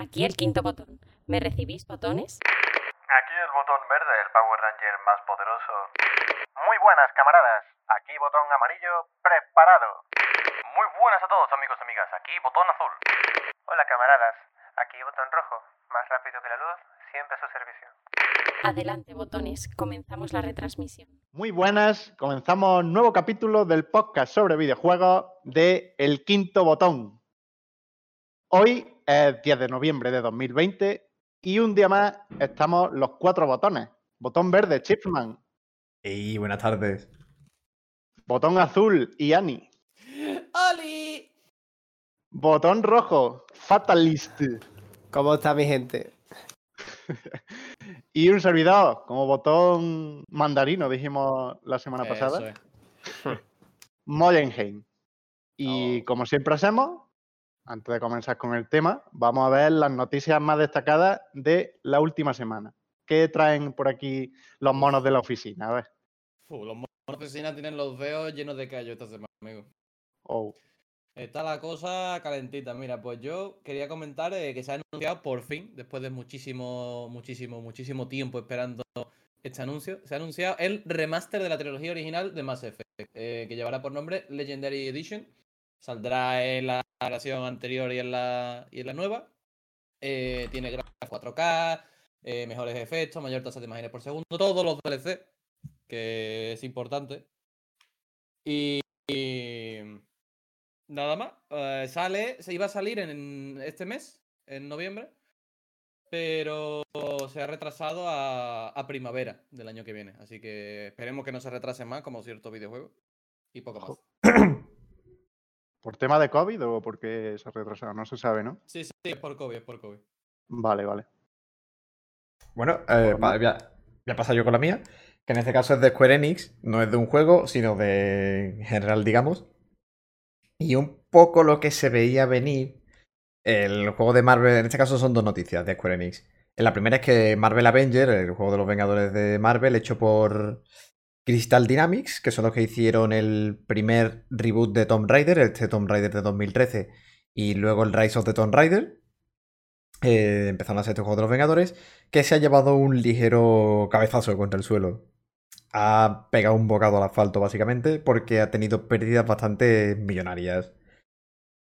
Aquí el quinto botón. ¿Me recibís botones? Aquí el botón verde, el Power Ranger más poderoso. Muy buenas, camaradas. Aquí botón amarillo, preparado. Muy buenas a todos, amigos y amigas. Aquí botón azul. Hola, camaradas. Aquí botón rojo. Más rápido que la luz, siempre a su servicio. Adelante, botones. Comenzamos la retransmisión. Muy buenas, comenzamos nuevo capítulo del podcast sobre videojuegos de El Quinto Botón. Hoy es 10 de noviembre de 2020 y un día más estamos los cuatro botones. Botón verde, Chipman. Y buenas tardes. Botón azul, Iani. ¡Oli! Botón rojo, Fatalist. ¿Cómo está mi gente? y un servidor, como botón mandarino, dijimos la semana pasada. Es. Moyenheim. Y Oh. como siempre hacemos, antes de comenzar con el tema, vamos a ver las noticias más destacadas de la última semana. ¿Qué traen por aquí los monos de la oficina? A ver. Los monos de oficina tienen los dedos llenos de callo esta semana, amigo. Oh, Está la cosa calentita. Mira, pues yo quería comentar eh, que se ha anunciado por fin, después de muchísimo, muchísimo, muchísimo tiempo esperando este anuncio, se ha anunciado el remaster de la trilogía original de Mass Effect, eh, que llevará por nombre Legendary Edition. Saldrá en la versión anterior y en la, y en la nueva. Eh, tiene gráficos 4K, eh, mejores efectos, mayor tasa de imágenes por segundo, todos los DLC, que es importante. Y, y nada más. eh, sale, se iba a salir en este mes, en noviembre, pero se ha retrasado a, a primavera del año que viene. Así que esperemos que no se retrase más, como ciertos videojuegos. Y poco más. ¿Por tema de COVID o porque se ha retrasado? No se sabe, ¿no? Sí, sí, es por COVID, es por COVID. Vale, vale. Bueno, eh, voy, a, voy a pasar yo con la mía, que en este caso es de Square Enix, no es de un juego, sino de en general, digamos. Y un poco lo que se veía venir, el juego de Marvel, en este caso son dos noticias de Square Enix. La primera es que Marvel Avenger, el juego de los Vengadores de Marvel, hecho por Crystal Dynamics, que son los que hicieron el primer reboot de Tomb Raider, este Tomb Raider de 2013, y luego el Rise of the Tomb Raider. Eh, empezaron a hacer este juego de los Vengadores, que se ha llevado un ligero cabezazo contra el suelo. Ha pegado un bocado al asfalto, básicamente, porque ha tenido pérdidas bastante millonarias.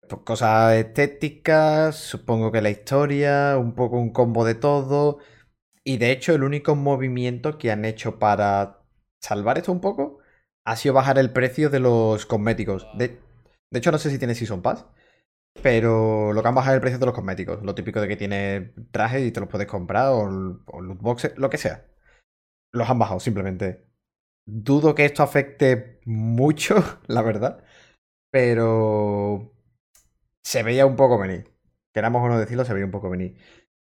Pues cosas estéticas, supongo que la historia, un poco un combo de todo. Y de hecho, el único movimiento que han hecho para salvar esto un poco ha sido bajar el precio de los cosméticos. De, de hecho, no sé si tiene Season Pass. Pero lo que han bajado es el precio de los cosméticos. Lo típico de que tiene trajes y te los puedes comprar o, loot boxes, lo que sea. Los han bajado simplemente. Dudo que esto afecte mucho, la verdad. Pero se veía un poco venir. Queramos o no decirlo, se veía un poco venir.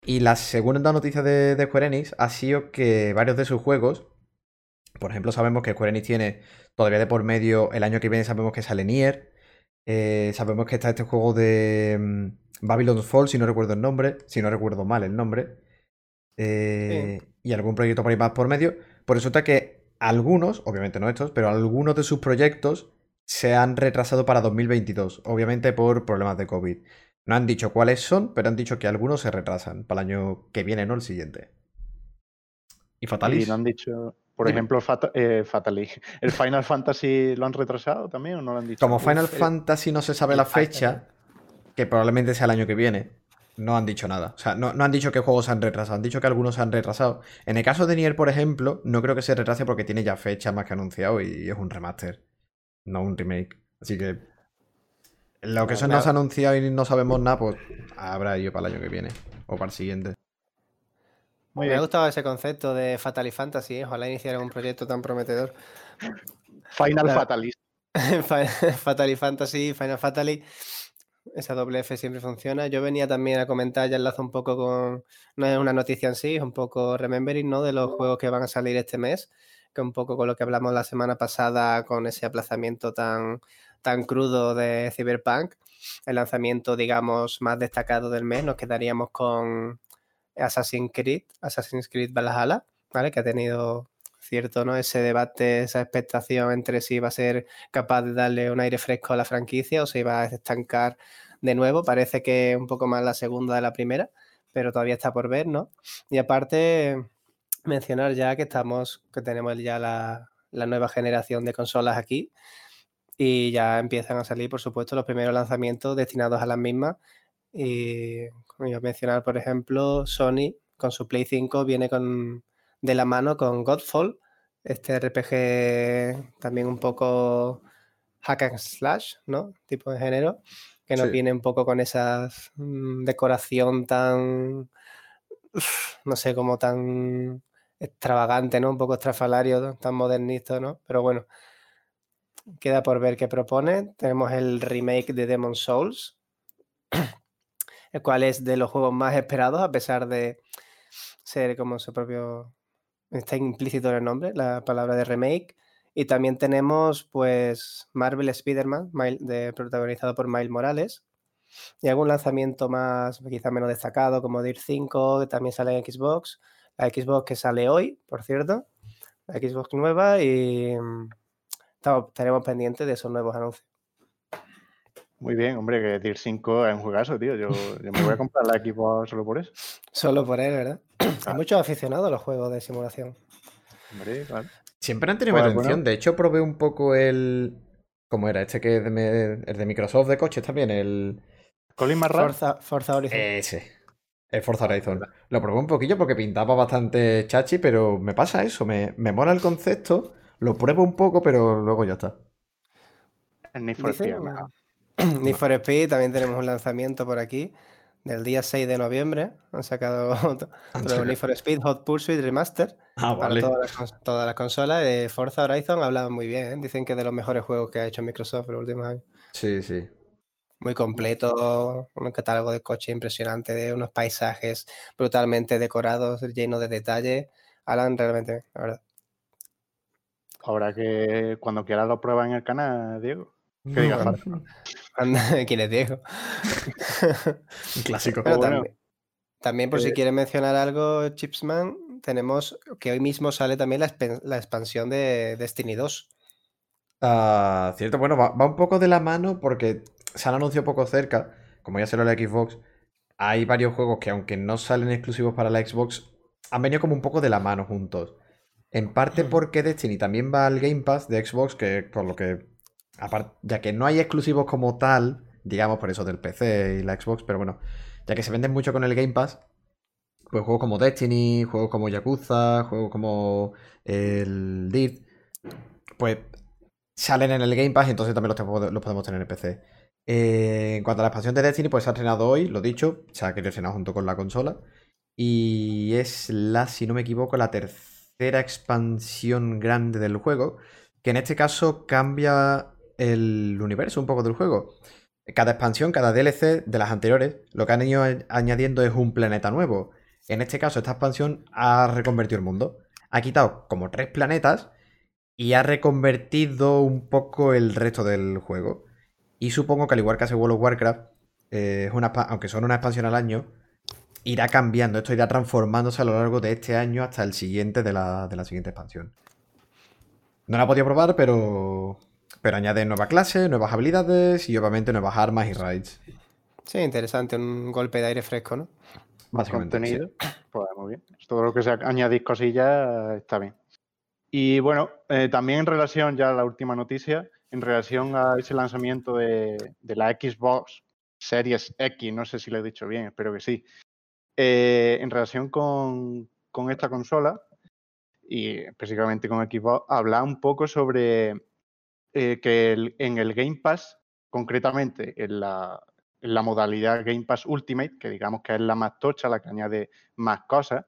Y la segunda noticia de, de Square Enix ha sido que varios de sus juegos, por ejemplo, sabemos que Square Enix tiene todavía de por medio, el año que viene sabemos que sale Nier, eh, sabemos que está este juego de mm, Babylon's Fall, si no recuerdo el nombre, si no recuerdo mal el nombre, eh, y algún proyecto por ahí más por medio. Pues resulta que algunos, obviamente no estos, pero algunos de sus proyectos se han retrasado para 2022, obviamente por problemas de COVID. No han dicho cuáles son, pero han dicho que algunos se retrasan para el año que viene, no el siguiente. Y Fatalis. no han dicho, por Dime. ejemplo, Fata- eh, Fatally. ¿El Final Fantasy lo han retrasado también o no lo han dicho? Como Final Uf, eh, Fantasy no se sabe la fecha, que probablemente sea el año que viene, no han dicho nada. O sea, no, no han dicho qué juegos se han retrasado, han dicho que algunos se han retrasado. En el caso de Nier, por ejemplo, no creo que se retrase porque tiene ya fecha más que anunciado y es un remaster, no un remake. Así que lo que No, eso no se ha anunciado y no sabemos nada, pues habrá ello para el año que viene o para el siguiente. Muy Me ha gustado ese concepto de Fatal y Fantasy. ¿eh? Ojalá iniciaran un proyecto tan prometedor. Final Claro. Fatalist. Fa- Fatal y Fantasy, Final Fatally. Esa doble F siempre funciona. Yo venía también a comentar, ya enlazo un poco con. No es una noticia en sí, es un poco remembering, ¿no? De los juegos que van a salir este mes. Que un poco con lo que hablamos la semana pasada con ese aplazamiento tan, tan crudo de Cyberpunk. El lanzamiento, digamos, más destacado del mes. Nos quedaríamos con Assassin's Creed, Assassin's Creed Valhalla, ¿vale? Que ha tenido cierto, ¿no? Ese debate, esa expectación entre si va a ser capaz de darle un aire fresco a la franquicia o se iba a estancar de nuevo. Parece que un poco más la segunda de la primera, pero todavía está por ver, ¿no? Y aparte, mencionar ya que estamos, que tenemos ya la, la nueva generación de consolas aquí y ya empiezan a salir, por supuesto, los primeros lanzamientos destinados a las mismas. Y como iba a mencionar, por ejemplo, Sony con su Play 5 viene con, de la mano con Godfall, este RPG también un poco hack and slash, ¿no? Tipo de género, que nos Sí. viene un poco con esa decoración tan, no sé, como tan extravagante, ¿no? Un poco estrafalario, tan modernista, ¿no? Pero bueno, queda por ver qué propone. Tenemos el remake de Demon Souls, el cual es de los juegos más esperados, a pesar de ser como su propio... Está implícito en el nombre, la palabra de remake. Y también tenemos, pues, Marvel Spider-Man, protagonizado por Miles Morales. Y algún lanzamiento más, quizá menos destacado, como Dirt 5, que también sale en Xbox. La Xbox que sale hoy, por cierto. La Xbox nueva y mm, estaremos pendientes de esos nuevos anuncios. Muy bien, hombre, que Tier 5 es un juegazo, tío. Yo, yo me voy a comprar la equipo solo por eso. Solo por él, ¿verdad? Hay muchos aficionados a los juegos de simulación. Hombre, claro. Siempre han tenido mi Pues, atención. bueno. De hecho, probé un poco el. ¿Cómo era? Este que es de, me- el de Microsoft de coches también, el. Colin McRae. Forza, Forza Horizon. Ese. El Forza Horizon. Lo probé un poquillo porque pintaba bastante chachi, pero me pasa eso. Me, me mola el concepto, lo pruebo un poco, pero luego ya está. El Need for Speed. Need for Speed, también tenemos un lanzamiento por aquí del día 6 de noviembre. Han sacado otro otro Need for Speed Hot Pursuit Remaster Ah, para vale. todas las, cons- todas las consolas. De Forza Horizon hablaban muy bien, ¿eh? dicen que es de los mejores juegos que ha hecho Microsoft en los últimos años. Sí, sí. Muy completo, un catálogo de coches impresionante, de unos paisajes brutalmente decorados, llenos de detalles. Alan, realmente, bien, la verdad. Habrá que cuando quieras lo pruebas en el canal, Diego. Que diga ¿Quién es Diego? Un clásico. Pero bueno, también, también por si eh, quieres mencionar algo, Chipsman, tenemos que hoy mismo sale también la, expansión de Destiny 2. Ah, cierto, bueno, va, va un poco de la mano porque se han anunciado poco cerca, como ya se lo la Xbox, hay varios juegos que aunque no salen exclusivos para la Xbox, han venido como un poco de la mano juntos. En parte Ujú. porque Destiny también va al Game Pass de Xbox, que por lo que, ya que no hay exclusivos como tal, digamos por eso del PC y la Xbox, pero bueno, ya que se venden mucho con el Game Pass, pues juegos como Destiny, juegos como Yakuza, juegos como el Dirt, pues salen en el Game Pass y entonces también los, podemos tener en PC. Eh, en cuanto a la expansión de Destiny, pues se ha estrenado hoy, lo dicho, se ha querido estrenar junto con la consola. Y es la, si no me equivoco, la tercera expansión grande del juego, que en este caso cambia el universo un poco del juego. Cada expansión, cada DLC de las anteriores, lo que han ido añadiendo es un planeta nuevo. En este caso, esta expansión ha reconvertido el mundo. Ha quitado como tres planetas y ha reconvertido un poco el resto del juego. Y supongo que al igual que hace World of Warcraft, eh, es una, aunque son una expansión al año, irá cambiando, esto irá transformándose a lo largo de este año hasta el siguiente de la, de la siguiente expansión. No la he podido probar, pero, pero añade nuevas clases, nuevas habilidades y obviamente nuevas armas y raids. Sí, interesante, un golpe de aire fresco, ¿no? Básicamente. sí. contenido. Pues muy bien. Todo lo que sea añadir cosillas está bien. Y bueno, eh, también en relación, ya a la última noticia, en relación a ese lanzamiento de, de la Xbox Series X, no sé si lo he dicho bien, espero que sí. Eh, en relación con, con esta consola y específicamente con Xbox, habla un poco sobre eh, que en el Game Pass, concretamente en la, modalidad Game Pass Ultimate, que digamos que es la más tocha, la que añade más cosas,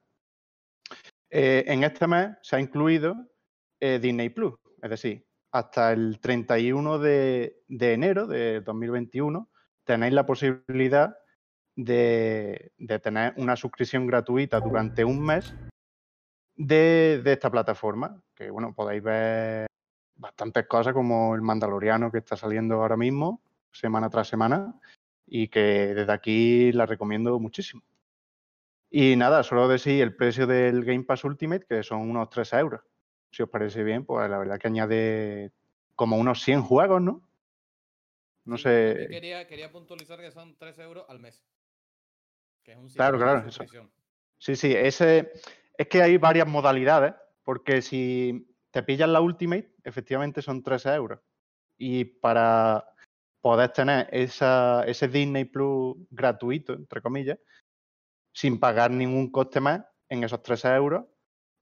eh, en este mes se ha incluido eh, Disney Plus. Es decir, hasta el 31 de, enero de 2021 tenéis la posibilidad de, de tener una suscripción gratuita durante un mes de, de esta plataforma. Que bueno, podéis ver bastantes cosas como el Mandaloriano que está saliendo ahora mismo, semana tras semana, y que desde aquí la recomiendo muchísimo. Y nada, solo decir el precio del Game Pass Ultimate, que son unos 3 euros. Si os parece bien, pues la verdad que añade como unos 100 juegos, ¿no? No Sí, sé. yo Quería, quería puntualizar que son 3 euros al mes. Que es un Claro, claro, eso. Sí, sí, ese es que hay varias modalidades, porque si te pillas la Ultimate, efectivamente son 13 euros. Y para poder tener esa, ese Disney Plus gratuito, entre comillas, sin pagar ningún coste más, en esos 13 euros,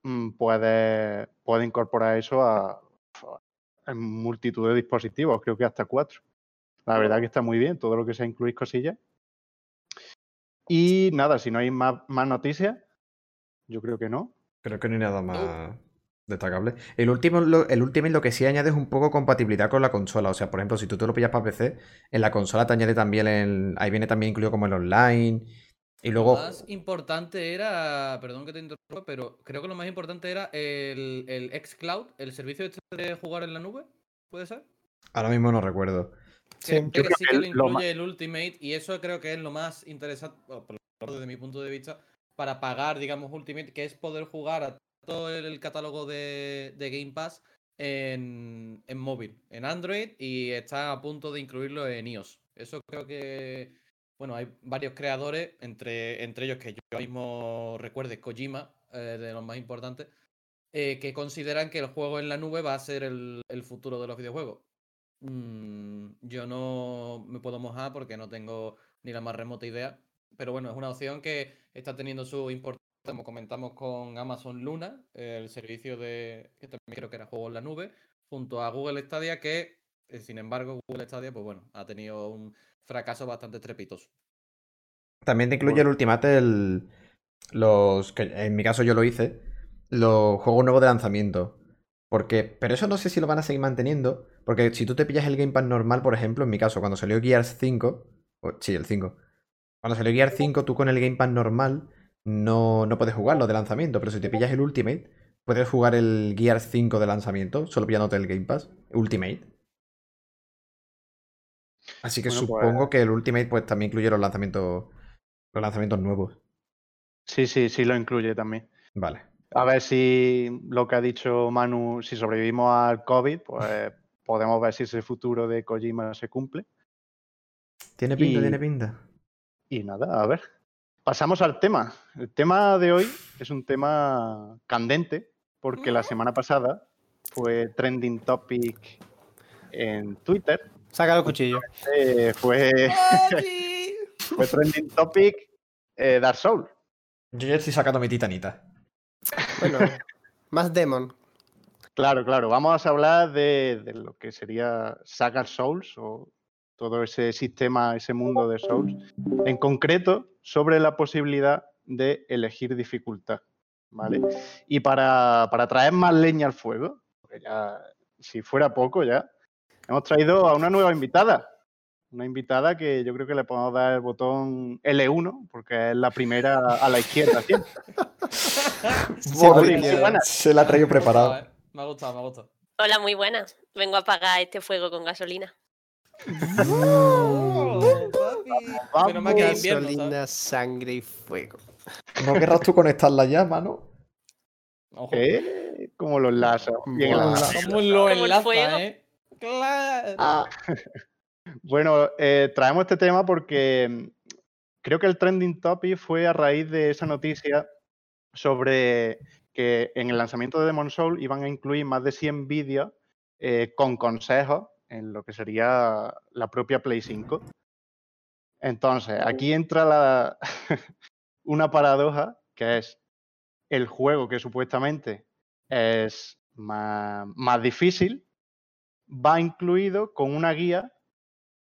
mm, puedes, puedes incorporar eso a, a multitud de dispositivos, creo que hasta cuatro. La verdad que está muy bien, todo lo que sea incluir cosillas. Y nada, si no hay más, más noticias, yo creo que no. Creo que no hay nada más destacable. El último, lo, el Ultimate lo que sí añade es un poco compatibilidad con la consola. O sea, por ejemplo, si tú te lo pillas para PC, en la consola te añade también el. Ahí viene también incluido como el online. Y luego. Lo más importante era, perdón que te interrumpa, pero creo que lo más importante era el, el xCloud, el servicio este de jugar en la nube, ¿puede ser? Ahora mismo no recuerdo. Sí. Que, Yo que creo sí que que lo incluye el Ultimate y eso creo que es lo más interesante, bueno, por lo menos desde mi punto de vista, para pagar, digamos, Ultimate, que es poder jugar a todo el, catálogo de, Game Pass en, móvil, en Android y está a punto de incluirlo en iOS. Eso creo que, bueno, hay varios creadores, entre, entre ellos que yo mismo recuerde, Kojima, eh, de los más importantes, eh, que consideran que el juego en la nube va a ser el, el futuro de los videojuegos. Mm, yo no me puedo mojar porque no tengo ni la más remota idea. Pero bueno, es una opción que está teniendo su importancia, como comentamos con Amazon Luna, el servicio de, que también creo que era juego en la nube, junto a Google Stadia, que eh, sin embargo Google Stadia, pues bueno, ha tenido un fracaso bastante estrepitoso. También te incluye el Ultimate el, los que en mi caso yo lo hice, los juegos nuevos de lanzamiento. Porque, pero eso no sé si lo van a seguir manteniendo, porque si tú te pillas el Game Pass normal, por ejemplo, en mi caso, cuando salió Gears 5, o- sí, el 5. Cuando salió Gears 5, tú con el Game Pass normal no, no puedes jugarlo de lanzamiento, pero si te pillas el Ultimate, puedes jugar el Gears 5 de lanzamiento, solo pillándote el Game Pass Ultimate. Así que Bueno, pues- supongo que el Ultimate pues también incluye los lanzamientos los lanzamientos nuevos. Sí, sí, sí lo incluye también. Vale. A ver si lo que ha dicho Manu, si sobrevivimos al COVID, pues podemos ver si ese futuro de Kojima se cumple. Tiene pinta, Y- tiene pinta. Y nada, a ver. Pasamos al tema. El tema de hoy es un tema candente, porque la semana pasada fue trending topic en Twitter. Saca el cuchillo. Eh, fue, fue trending topic eh, Dark Souls. Yo ya estoy sacando mi titanita. Bueno, más Demon. Claro, claro. Vamos a hablar de, de lo que sería Saga Souls o todo ese sistema, ese mundo de Souls. En concreto, sobre la posibilidad de elegir dificultad. ¿Vale? Y para, para traer más leña al fuego, porque ya, si fuera poco ya, hemos traído a una nueva invitada. Una invitada que yo creo que le podemos dar el botón L1, porque es la primera a la izquierda buena. Se la ha traído Me ha gustado, preparado. ¿eh? Me ha gustado, me ha gustado. Hola, muy buenas. Vengo a apagar este fuego con gasolina. Que ¿sabes? Gasolina, sangre y fuego. No querrás tú conectar la llama, ¿no? Ojo. ¿Eh? Como los láser. Bien Buah. enlazados. ¿Cómo lo Como el enlaza, fuego. eh? Claro. Bueno, eh, traemos este tema porque mm, creo que el trending topic fue a raíz de esa noticia sobre que en el lanzamiento de Demon Soul iban a incluir más de 100 vídeos eh, con consejos en lo que sería la propia Play 5. Entonces, aquí entra la una paradoja que es el juego que supuestamente es más, más difícil, va incluido con una guía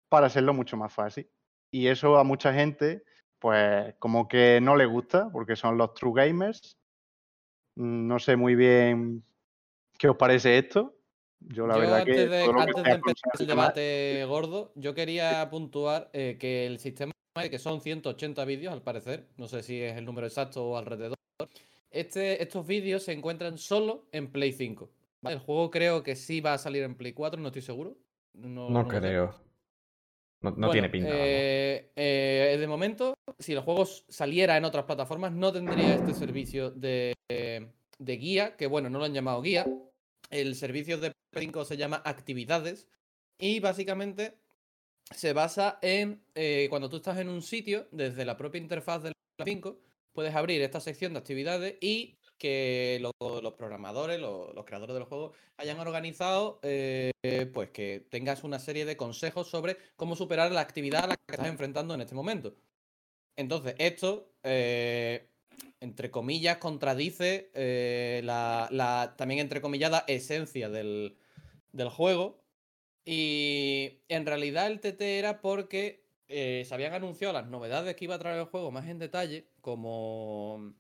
para hacerlo mucho más fácil. Y eso a mucha gente, pues como que no le gusta, porque son los true gamers. Mm, No sé muy bien qué os parece esto. Yo la Yo verdad que antes de, todo lo que antes de empezar el debate gordo, yo quería puntuar eh, que el sistema que son 180 vídeos al parecer, no sé si es el número exacto o alrededor. Este, estos vídeos se encuentran solo en Play 5. ¿vale? El juego creo que sí va a salir en Play 4, no estoy seguro. No, No sé. creo. No, no Bueno, tiene pinta. eh, eh, de momento, si el juego saliera en otras plataformas, no tendría este servicio de, de guía, que bueno, no lo han llamado guía. El servicio de P5 se llama actividades y básicamente se basa en eh, cuando tú estás en un sitio, desde la propia interfaz del 5, puedes abrir esta sección de actividades y que lo- los programadores, lo- los creadores del juego, hayan organizado, eh, pues que tengas una serie de consejos sobre cómo superar la actividad a la que estás enfrentando en este momento. Entonces, esto, eh, entre comillas, contradice eh, la, la también entrecomillada esencia del, del juego. Y en realidad el TT era porque eh, se habían anunciado las novedades que iba a traer el juego más en detalle, como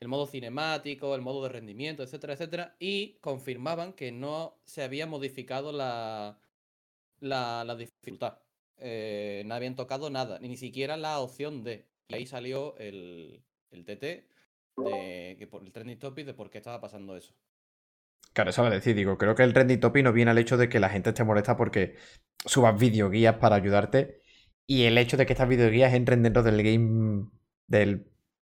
el modo cinemático, el modo de rendimiento, etcétera, etcétera, y confirmaban que no se había modificado la, la, dificultad. Eh, no habían tocado nada, ni siquiera la opción de. Y ahí salió el, el TT de que por el trending topic de por qué estaba pasando eso. Claro, eso va a decir, digo, creo que el trending topic no viene al hecho de que la gente esté molesta porque subas videoguías para ayudarte y el hecho de que estas videoguías entren dentro del game del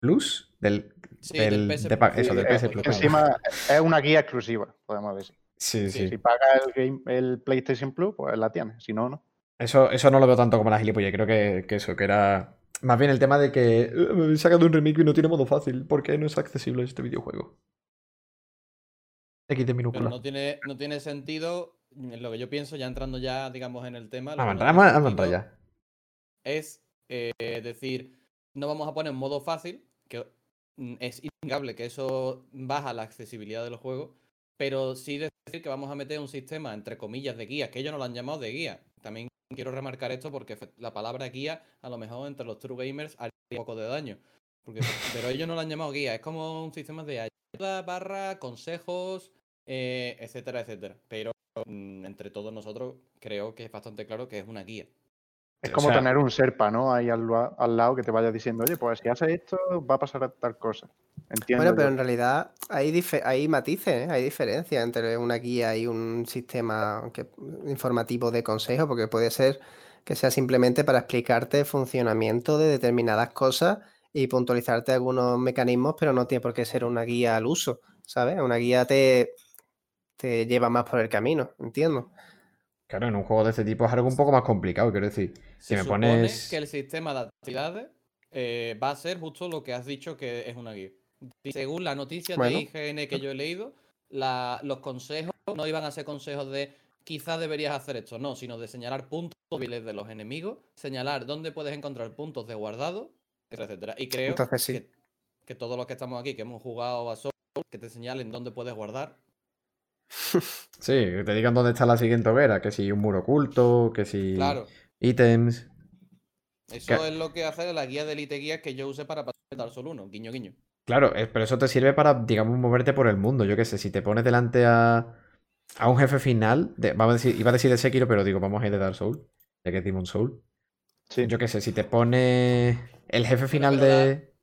Plus, del, Sí, del del- PS de pa- Plus. eso, del PS Plus. Encima es una guía exclusiva, podemos decir. Sí, sí. Si pagas el, game, el PlayStation Plus, pues la tienes. Si no, no. Eso, eso no lo veo tanto como la gilipollez, creo que, que eso, que era más bien el tema de que "Eh, me habéis sacado un remake y no tiene modo fácil, ¿por qué no es accesible este videojuego? X de Pero no tiene, no tiene sentido, en lo que yo pienso, ya entrando ya, digamos, en el tema. lo Vamos que a entrar, ya. Es eh, decir, no vamos a poner modo fácil, que mm, es innegable que eso baja la accesibilidad del juego, pero sí decir que vamos a meter un sistema, entre comillas, de guías, que ellos no lo han llamado de guía. También quiero remarcar esto porque la palabra guía, a lo mejor entre los true gamers, haría un poco de daño. Porque, pero ellos no lo han llamado guía, es como un sistema de ayuda, barra, consejos, eh, etcétera, etcétera. Pero mm, entre todos nosotros creo que es bastante claro que es una guía. Es O como sea- tener un Serpa, ¿no? Ahí al, al lado que te vaya diciendo, oye, pues si haces esto, va a pasar tal cosa. Entiendo. Bueno, pero yo. en realidad hay, hay matices, ¿eh? hay diferencias entre una guía y un sistema que- informativo de consejo, porque puede ser que sea simplemente para explicarte el funcionamiento de determinadas cosas y puntualizarte algunos mecanismos, pero no tiene por qué ser una guía al uso, ¿sabes? Una guía te, te lleva más por el camino, entiendo. Claro, en un juego de este tipo es algo un poco más complicado, quiero decir. Si Se me supone pones. que el sistema de actividades eh, va a ser justo lo que has dicho que es una guía. Según la noticia Bueno. de IGN que yo he leído, la- los consejos no iban a ser consejos de quizás deberías hacer esto, no, sino de señalar puntos débiles de los enemigos, señalar dónde puedes encontrar puntos de guardado, etcétera, etcétera. Y creo Entonces sí. que, que todos los que estamos aquí, que hemos jugado a Souls, que te señalen dónde puedes guardar. Sí, que te digan dónde está la siguiente hoguera, que si un muro oculto, que si Claro, ítems. eso Que- es lo que hace la guía de Elite Guías que yo usé para pasar el Dark Souls 1, guiño, guiño. Claro, pero eso te sirve para, digamos, moverte por el mundo. Yo qué sé, si te pones delante a, a un jefe final, de- vamos a decir, iba a decir de Sekiro, pero digo, vamos a ir de Dark Soul, ya que es Demon Soul. Sí. Yo qué sé, si te pone el jefe final pero de.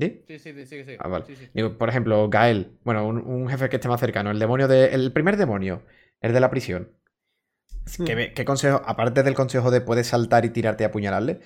¿Di? Sí, sí, sí, sí, sí. Ah, vale. sí, sí. Digo, por ejemplo, Gael, bueno, un, un jefe que esté más cercano, el demonio de. El primer demonio, el de la prisión. ¿Qué, Mm. ve- qué consejo, aparte del consejo de puedes saltar y tirarte y apuñalarle,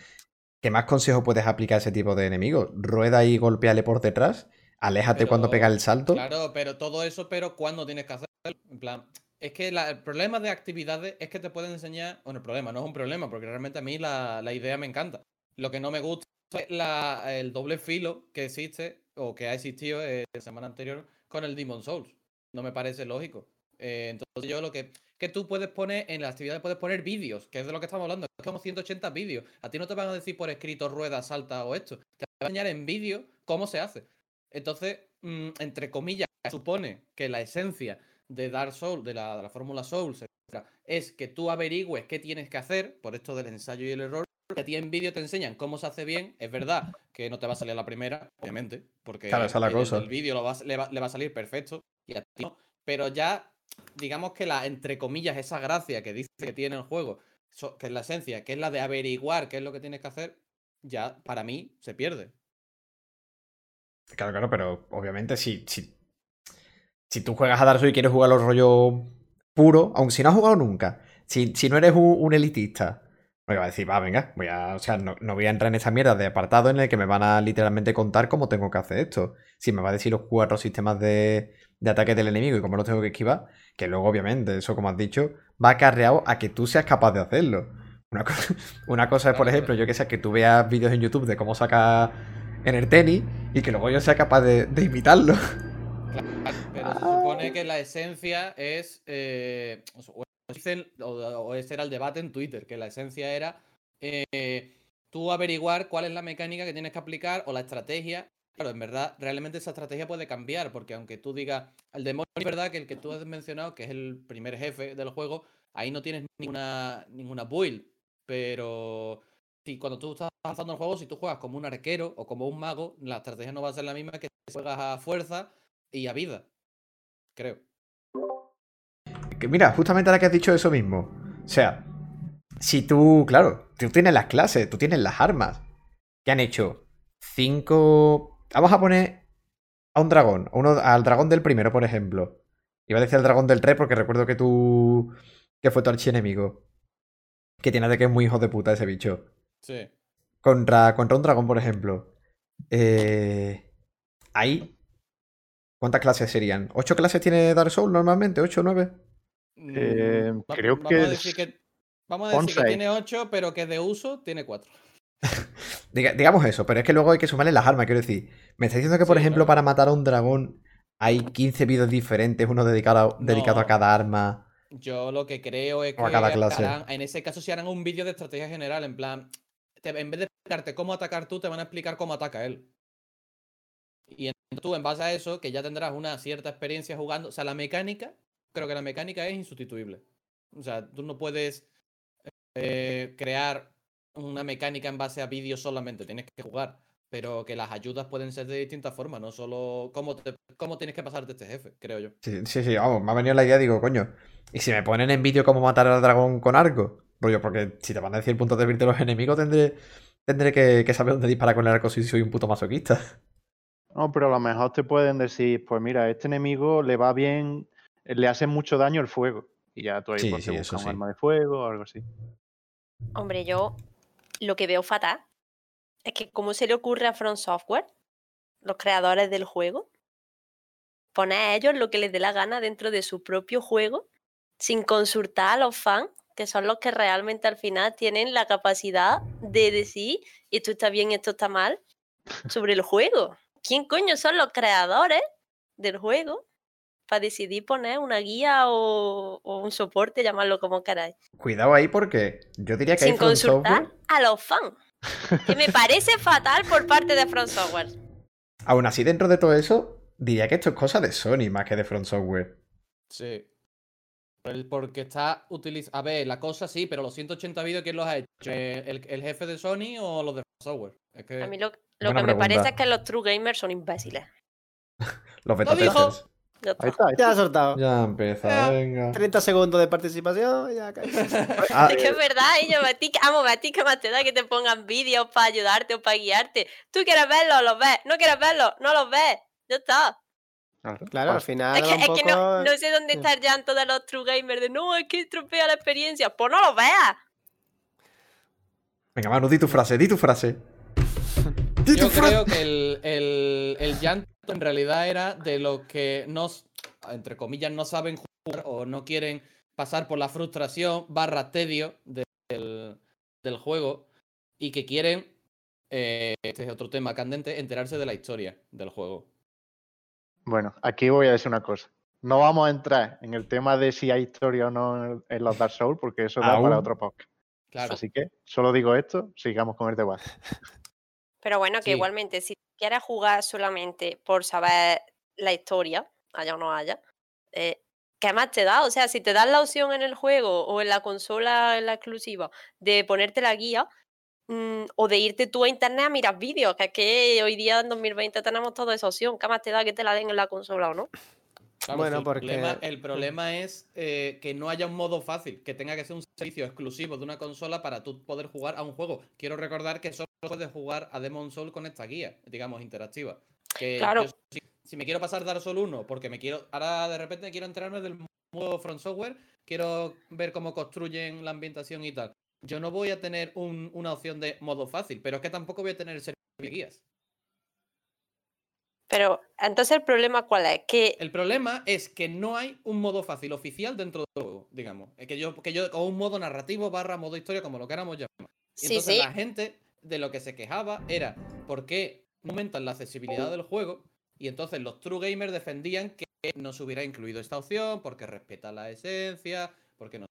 ¿qué más consejo puedes aplicar a ese tipo de enemigos? Rueda y golpeale por detrás, aléjate cuando pega el salto. Claro, pero todo eso, pero ¿cuándo tienes que hacerlo? En plan, es que la- el problema de actividades es que te pueden enseñar. Bueno, el problema no es un problema, porque realmente a mí la, la idea me encanta. Lo que no me gusta es la- el doble filo que existe o que ha existido eh, la semana anterior con el Demon Souls. No me parece lógico. Eh, entonces, yo lo que. Que tú puedes poner en las actividades, puedes poner vídeos, que es de lo que estamos hablando. Es como 180 vídeos. A ti no te van a decir por escrito rueda, salta o esto. Te van a enseñar en vídeo cómo se hace. Entonces, mm, entre comillas, supone que la esencia de Dark Souls, de la, de la fórmula Souls, es que tú averigües qué tienes que hacer, por esto del ensayo y el error, que a ti en vídeo te enseñan cómo se hace bien. Es verdad que no te va a salir a la primera, obviamente, porque Claro, esa es la el cosa. vídeo le, va, le va a salir perfecto y a ti no. Pero ya, digamos que la, entre comillas, esa gracia que dice que tiene el juego, so- que es la esencia, que es la de averiguar qué es lo que tienes que hacer, ya para mí se pierde. Claro, claro, pero obviamente si, si, si tú juegas a Dark Souls y quieres jugar los rollo puro, aunque si no has jugado nunca, si, si no eres un, un elitista, me va a decir, va, venga, voy a, o sea, no, no voy a entrar en esta mierda de apartado en el que me van a literalmente contar cómo tengo que hacer esto. Si me va a decir los cuatro sistemas de, de ataque del enemigo y cómo los tengo que esquivar, que luego, obviamente, eso como has dicho, va acarreado a que tú seas capaz de hacerlo. Una, co- una cosa es, por Claro, ejemplo, claro. yo que sé, que tú veas vídeos en YouTube de cómo sacar en el tenis y que luego yo sea capaz de, de imitarlo. Pero se supone que la esencia es. eh, dicen- o- ese era el debate en Twitter, que la esencia era eh, tú averiguar cuál es la mecánica que tienes que aplicar o la estrategia. Claro, en verdad, realmente esa estrategia puede cambiar, porque aunque tú digas, el demonio es verdad que el que tú has mencionado, que es el primer jefe del juego, ahí no tienes ninguna, ninguna build. Pero si cuando tú estás avanzando el juego, si tú juegas como un arquero o como un mago, la estrategia no va a ser la misma que si juegas a fuerza y a vida. Creo. Que mira, justamente ahora que has dicho eso mismo. O sea, si tú, claro, tú tienes las clases, tú tienes las armas. que han hecho? Cinco. Vamos a poner a un dragón. uno, al dragón del primero, por ejemplo. Iba a decir al dragón del 3 porque recuerdo que tú. que fue tu archienemigo. Que tiene de que es muy hijo de puta ese bicho. Sí. Contra, contra un dragón, por ejemplo. Eh, ahí. ¿Cuántas clases serían? ¿Ocho clases tiene Dark Souls normalmente? ¿Ocho o nueve? Eh, Mm, va- creo vamos que A es- decir que vamos a decir que tiene 8, pero que de uso tiene 4. Diga- digamos eso, pero es que luego hay que sumarle las armas, quiero decir. Me está diciendo que, por Sí, ejemplo, claro. para matar a un dragón hay 15 vídeos diferentes, uno dedicado, dedicado a cada arma. Yo lo que creo es que a cada clase. harán- en ese caso se harán un vídeo de estrategia general, en plan, te- en vez de explicarte cómo atacar tú, te van a explicar cómo ataca él. Y en- tú, en base a eso, que ya tendrás una cierta experiencia jugando, o sea, la mecánica, creo que la mecánica es insustituible. O sea, tú no puedes eh, crear una mecánica en base a vídeos solamente, tienes que jugar. Pero que las ayudas pueden ser de distintas formas, no solo cómo, te- cómo tienes que pasarte este jefe, creo yo. Sí, sí, sí, vamos, me ha venido la idea, digo, coño. ¿Y si me ponen en vídeo cómo matar al dragón con arco? Rollo, porque si te van a decir el punto débil de los enemigos, tendré, tendré que, que saber dónde disparar con el arco si soy un puto masoquista. No, pero a lo mejor te pueden decir, pues mira, a este enemigo le va bien, le hace mucho daño el fuego. Y ya tú ahí Sí, pues, te buscas un sí. arma de fuego o algo así. Hombre, yo lo que veo fatal es que cómo se le ocurre a From Software, los creadores del juego, poner a ellos lo que les dé la gana dentro de su propio juego sin consultar a los fans, que son los que realmente al final tienen la capacidad de decir esto está bien, esto está mal, sobre el juego. ¿Quién coño son los creadores del juego para decidir poner una guía o, o un soporte, llamarlo como queráis? Cuidado ahí porque yo diría que hay sin consultar Software. a los fans. Que me parece fatal por parte de From Software. Aún así, dentro de todo eso, diría que esto es cosa de Sony más que de Front Software. Sí. Porque está utilizando. A ver, la cosa sí, pero los 180 vídeos, ¿quién los ha hecho? Eh, ¿El, el jefe de Sony o los de software? Es que... A mí lo, que me parece es que los true gamers son imbéciles. Los beta ¡Lo dijo! Ya está. Ahí está. ahí Ya ha soltado. Ya empieza, venga. 30 segundos de participación y ya. Ah, Es que es verdad, ellos, a ti, amo, a ti que más te da que te pongan vídeos para ayudarte o para guiarte. Tú quieres verlos, los ves. No quieres verlos, no los ves. Ya está. Claro. Claro, al final Es que, un es que no, sé dónde está el llanto de los true gamers de no, es que estropea la experiencia. Pues no los veas. Venga, Manu, di tu frase, di tu frase. Yo creo que el, el, el llanto en realidad era de los que no, entre comillas, no saben jugar o no quieren pasar por la frustración barra tedio del, del juego y que quieren, eh, este es otro tema candente, enterarse de la historia del juego. Bueno, aquí voy a decir una cosa. No vamos a entrar en el tema de si hay historia o no en- en los Dark Souls, porque eso da Aún. para otro podcast. Claro. Así que solo digo esto, sigamos con el debate. Pero bueno, que Sí. igualmente, si quieres jugar solamente por saber la historia, haya o no haya, eh, ¿qué más te da? O sea, si te dan la opción en el juego o en la consola, en la exclusiva, de ponerte la guía mm, o de irte tú a internet a mirar vídeos, que es que hoy día en 2020 tenemos toda esa opción, ¿qué más te da que te la den en la consola o no? Claro, Bueno, el porque- problema, el problema es eh, que no haya un modo fácil, que tenga que ser un servicio exclusivo de una consola para tú poder jugar a un juego. Quiero recordar que solo puedes jugar a Demon Soul con esta guía, digamos, interactiva. Que Claro. yo si, si me quiero pasar Dark Souls 1, porque me quiero. Ahora de repente quiero enterarme del modo Front Software, quiero ver cómo construyen la ambientación y tal. Yo no voy a tener un- una opción de modo fácil, pero es que tampoco voy a tener el servicio de guías. Pero entonces el problema cuál es? Que El problema es que no hay un modo fácil oficial dentro del juego, digamos. Es que yo, que yo, o un modo narrativo barra modo historia, como lo queramos llamar. Y sí, entonces sí, la gente de lo que se quejaba era ¿por qué aumentan la accesibilidad del juego y entonces los true gamers defendían que no se hubiera incluido esta opción porque respeta la esencia, porque no.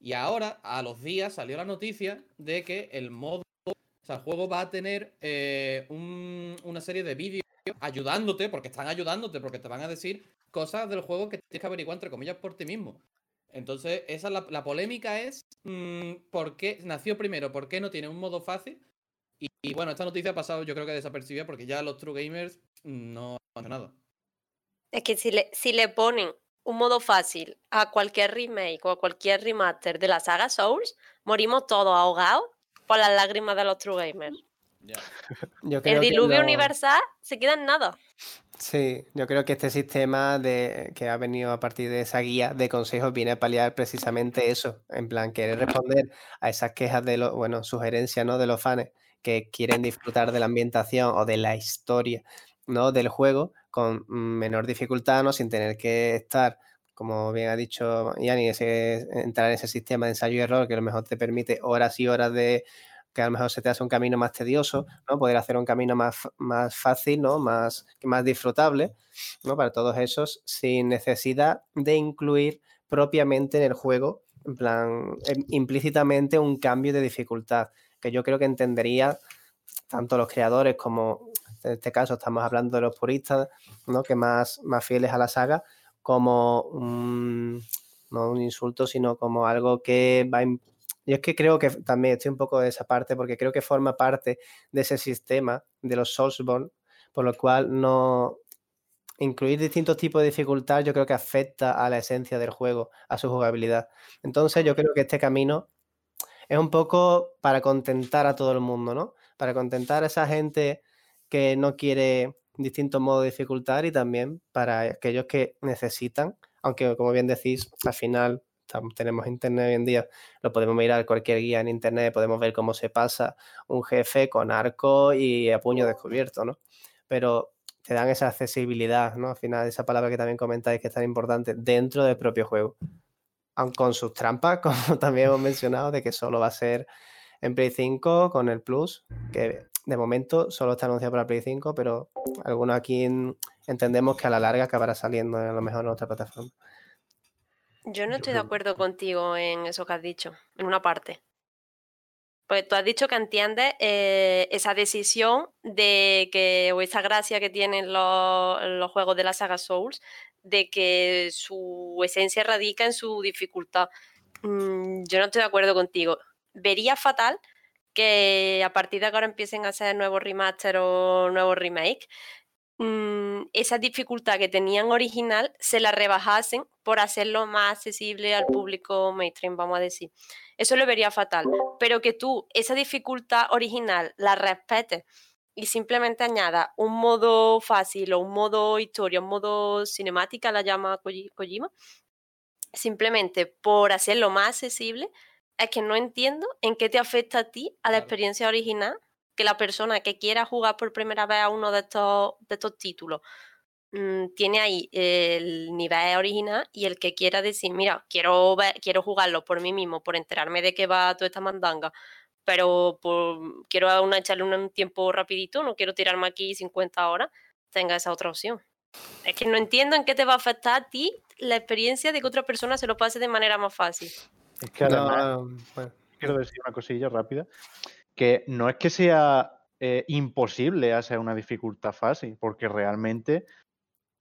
Y ahora, a los días, salió la noticia de que el modo, o sea, el juego va a tener eh, un- una serie de vídeos ayudándote, porque están ayudándote, porque te van a decir cosas del juego que tienes que averiguar, entre comillas, por ti mismo. Entonces, esa es la, la polémica es mm, por qué nació primero, por qué no tiene un modo fácil. Y, bueno, esta noticia ha pasado yo creo que desapercibida porque ya los true gamers no han nada. Es que si le, si le ponen un modo fácil a cualquier remake o a cualquier remaster de la saga Souls, morimos todos ahogados por las lágrimas de los true gamers. Ya. Yo creo El que diluvio lo- universal se queda en nada. Sí, yo creo que este sistema de, que ha venido a partir de esa guía de consejos viene a paliar precisamente eso, en plan, querer responder a esas quejas de los, bueno, sugerencias, ¿no? De los fans que quieren disfrutar de la ambientación o de la historia, ¿no? Del juego con menor dificultad, ¿no? Sin tener que estar, como bien ha dicho Yanni, ese, entrar en ese sistema de ensayo y error que a lo mejor te permite horas y horas de que a lo mejor se te hace un camino más tedioso, ¿no? Poder hacer un camino más, más fácil, ¿no? Más, más disfrutable, ¿no? Para todos esos, sin necesidad de incluir propiamente en el juego, en plan, em- implícitamente un cambio de dificultad, que yo creo que entendería tanto los creadores como, en este caso estamos hablando de los puristas, ¿no? Que más, más fieles a la saga, como un, no un insulto, sino como algo que va a yo es que creo que también estoy un poco de esa parte porque creo que forma parte de ese sistema de los Soulsborne, por lo cual no incluir distintos tipos de dificultad yo creo que afecta a la esencia del juego, a su jugabilidad. Entonces yo creo que este camino es un poco para contentar a todo el mundo, ¿no? Para contentar a esa gente que no quiere distintos modos de dificultad y también para aquellos que necesitan, aunque como bien decís, al final tenemos internet hoy en día, lo podemos mirar cualquier guía en internet, podemos ver cómo se pasa un jefe con arco y a puño descubierto, ¿no? Pero te dan esa accesibilidad, ¿no? Al final, esa palabra que también comentáis que es tan importante dentro del propio juego. Aun con sus trampas, como también hemos mencionado, de que solo va a ser en Play 5 con el Plus, que de momento solo está anunciado para Play 5, pero algunos aquí en- entendemos que a la larga acabará saliendo a lo mejor en otra plataforma. Yo no Yo estoy de acuerdo contigo en eso que has dicho, en una parte. Pues tú has dicho que entiendes eh, esa decisión de que, o esa gracia que tienen los, los juegos de la saga Souls, de que su esencia radica en su dificultad. Mm, yo no estoy de acuerdo contigo. Vería fatal que a partir de ahora empiecen a hacer nuevos remaster o nuevos remake, mm, esa dificultad que tenían original se la rebajasen por hacerlo más accesible al público mainstream, vamos a decir. Eso lo vería fatal. Pero que tú esa dificultad original la respetes y simplemente añada un modo fácil o un modo historia, un modo cinemática, la llama Koji- Kojima, simplemente por hacerlo más accesible, es que no entiendo en qué te afecta a ti, a la Claro. experiencia original, que la persona que quiera jugar por primera vez a uno de estos, de estos títulos mm, tiene ahí el nivel original y el que quiera decir, mira, quiero ver, quiero jugarlo por mí mismo, por enterarme de qué va toda esta mandanga, pero por- quiero a una, echarle un, un tiempo rapidito, no quiero tirarme aquí 50 horas, tenga esa otra opción. Es que no entiendo en qué te va a afectar a ti la experiencia de que otra persona se lo pase de manera más fácil. Es que además, No, bueno, quiero decir una cosilla rápida, que no es que sea eh, imposible hacer una dificultad fácil, porque realmente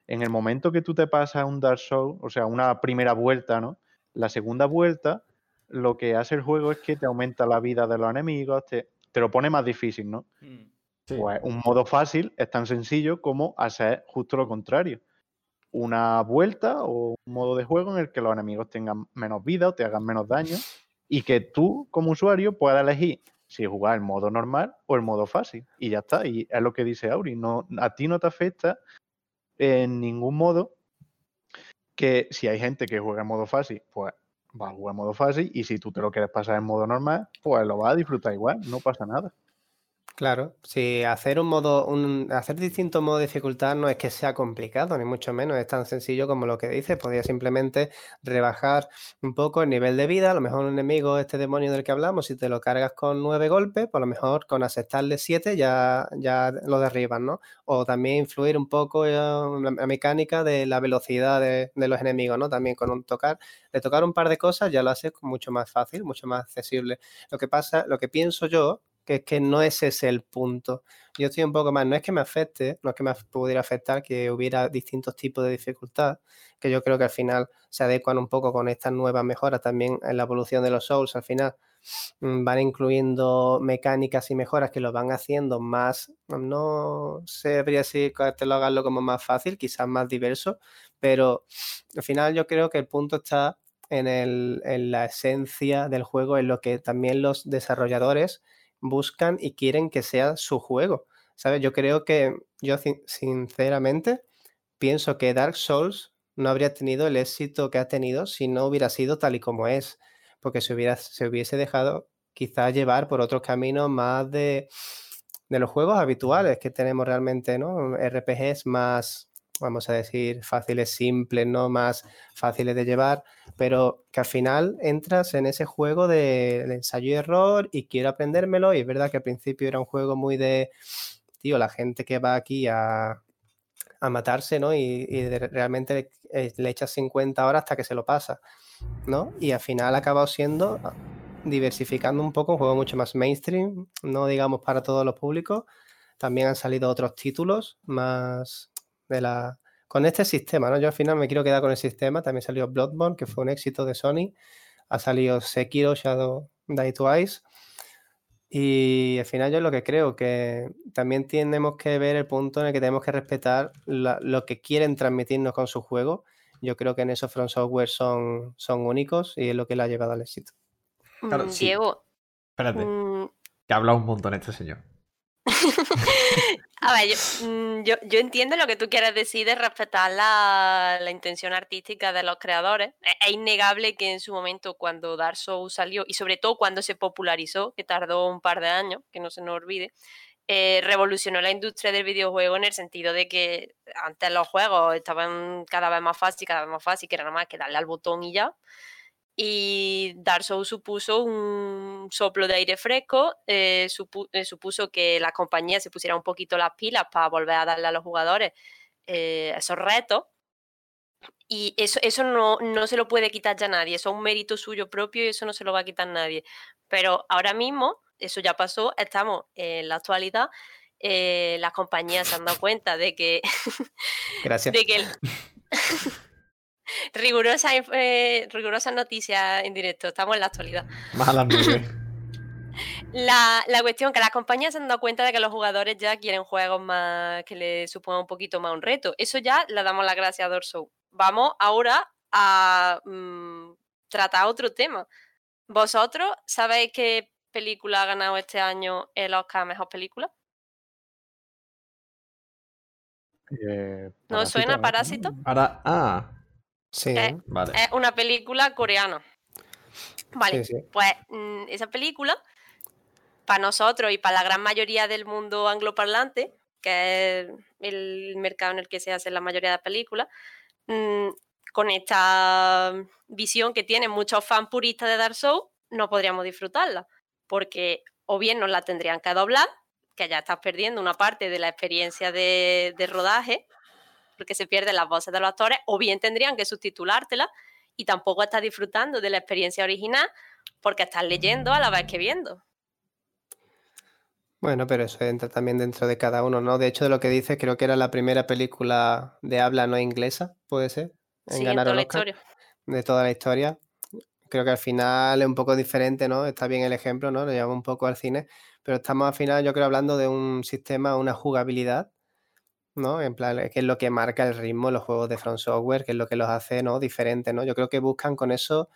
en el momento que tú te pasas un Dark Souls, o sea, una primera vuelta, ¿no? La segunda vuelta, lo que hace el juego es que te aumenta la vida de los enemigos, te, te lo pone más difícil, ¿no? Mm. Sí. Pues un modo fácil es tan sencillo como hacer justo lo contrario. Una vuelta o un modo de juego en el que los enemigos tengan menos vida o te hagan menos daño y que tú como usuario puedas elegir si jugar el modo normal o el modo fácil. Y ya está. Y es lo que dice Auri. No, a ti no te afecta en ningún modo que si hay gente que juega en modo fácil, pues va a jugar en modo fácil y si tú te lo quieres pasar en modo normal, pues lo vas a disfrutar igual, no pasa nada. Claro, si hacer un modo, un, hacer distintos modos de dificultad no es que sea complicado, ni mucho menos, es tan sencillo como lo que dices. Podría simplemente rebajar un poco el nivel de vida. A lo mejor un enemigo, este demonio del que hablamos, si te lo cargas con nueve golpes, pues a lo mejor con aceptarle siete ya, ya lo derriban, ¿no? O también influir un poco en la mecánica de la velocidad de, de los enemigos, ¿no? También con un tocar, de tocar un par de cosas ya lo hace mucho más fácil, mucho más accesible. Lo que pasa, lo que pienso yo que es que no ese es el punto. Yo estoy un poco más, no es que me afecte, no es que me pudiera afectar que hubiera distintos tipos de dificultad, que yo creo que al final se adecuan un poco con estas nuevas mejoras también en la evolución de los Souls, al final mm, van incluyendo mecánicas y mejoras que lo van haciendo más, no sé, debería decir que lo haganlo como más fácil, quizás más diverso, pero al final yo creo que el punto está en, el, en la esencia del juego, en lo que también los desarrolladores buscan y quieren que sea su juego. ¿Sabes? Yo creo que, yo sinceramente, pienso que Dark Souls no habría tenido el éxito que ha tenido si no hubiera sido tal y como es. Porque se, hubiera, se hubiese dejado quizás llevar por otros caminos más de, de los juegos habituales que tenemos realmente, ¿no? RPGs más vamos a decir, fáciles, simples, ¿no? Más fáciles de llevar, pero que al final entras en ese juego de, ensayo y error y quiero aprendérmelo. Y es verdad que al principio era un juego muy de, tío, la gente que va aquí a, a matarse, ¿no? Y, realmente le, le echas 50 horas hasta que se lo pasa, ¿no? Y al final ha acabado siendo ah, diversificando un poco, un juego mucho más mainstream, no digamos para todos los públicos. También han salido otros títulos más, de la, con este sistema, ¿no? Yo al final me quiero quedar con el sistema. También salió Bloodborne, que fue un éxito de Sony. Ha salido Sekiro, Shadow Die Twice. Y al final yo lo que creo que también tenemos que ver el punto en el que tenemos que respetar lo que quieren transmitirnos con su juego. Yo creo que en eso Front Software son, son únicos y es lo que le ha llevado al éxito. Mm, Diego. Espérate. Mm. Que ha hablado un montón este señor. A ver, mm, yo, yo, entiendo lo que tú quieres decir de respetar la, la intención artística de los creadores. Es, es, innegable que en su momento, cuando Dark Souls salió, y sobre todo cuando se popularizó, que tardó un par de años, que no se nos olvide, eh, revolucionó la industria del videojuego en el sentido de que antes los juegos estaban cada vez más fácil, cada vez más fácil, que era nada más que darle al botón y ya y Dark Souls supuso un soplo de aire fresco, eh, supu eh, supuso que la compañía se pusiera un poquito las pilas para volver a darle a los jugadores eh, esos retos. Y eso, eso no, no, se lo puede quitar ya nadie, eso es un mérito suyo propio y eso no se lo va a quitar nadie. Pero ahora mismo, eso ya pasó, estamos en la actualidad, las compañías se han dado cuenta de que... Gracias. de que el... rigurosa, eh, rigurosa noticia en directo, estamos en la actualidad. Más a las La, la, cuestión que las compañías se han dado cuenta de que los jugadores ya quieren juegos más que les supongan un poquito más un reto. Eso ya le damos las gracias a Dorso. Vamos ahora a mmm, tratar otro tema. ¿Vosotros sabéis qué película ha ganado este año el Oscar a Mejor Película? Eh, ¿No suena Parásito? Para... Ah, Sí. Es, vale. es una película coreana. Vale, Sí, sí. pues mm, esa película, para nosotros y para la gran mayoría del mundo angloparlante, que es el mercado en el que se hacen la mayoría de las películas, mm, con esta visión que tienen muchos fans puristas de Dark Souls, no podríamos disfrutarla, porque o bien nos la tendrían que doblar, que ya estás perdiendo una parte de la experiencia de, de rodaje, porque se pierden las voces de los actores, o bien tendrían que subtitulártela y tampoco estás disfrutando de la experiencia original porque estás leyendo a la vez que viendo. Bueno, pero eso entra también dentro de cada uno, ¿no? De hecho, de lo que dices, creo que era la primera película de habla no inglesa, puede ser, en sí, ganar la Oscar, historia. de toda la historia. Creo que al final es un poco diferente, ¿no? Está bien el ejemplo, ¿no? Lo llevamos un poco al cine, pero estamos al final, yo creo, hablando de un sistema, una jugabilidad ¿no? En plan, qué es lo que marca el ritmo los juegos de Front Software, qué es lo que los hace, ¿no? Diferentes, ¿no? Yo creo que buscan con eso,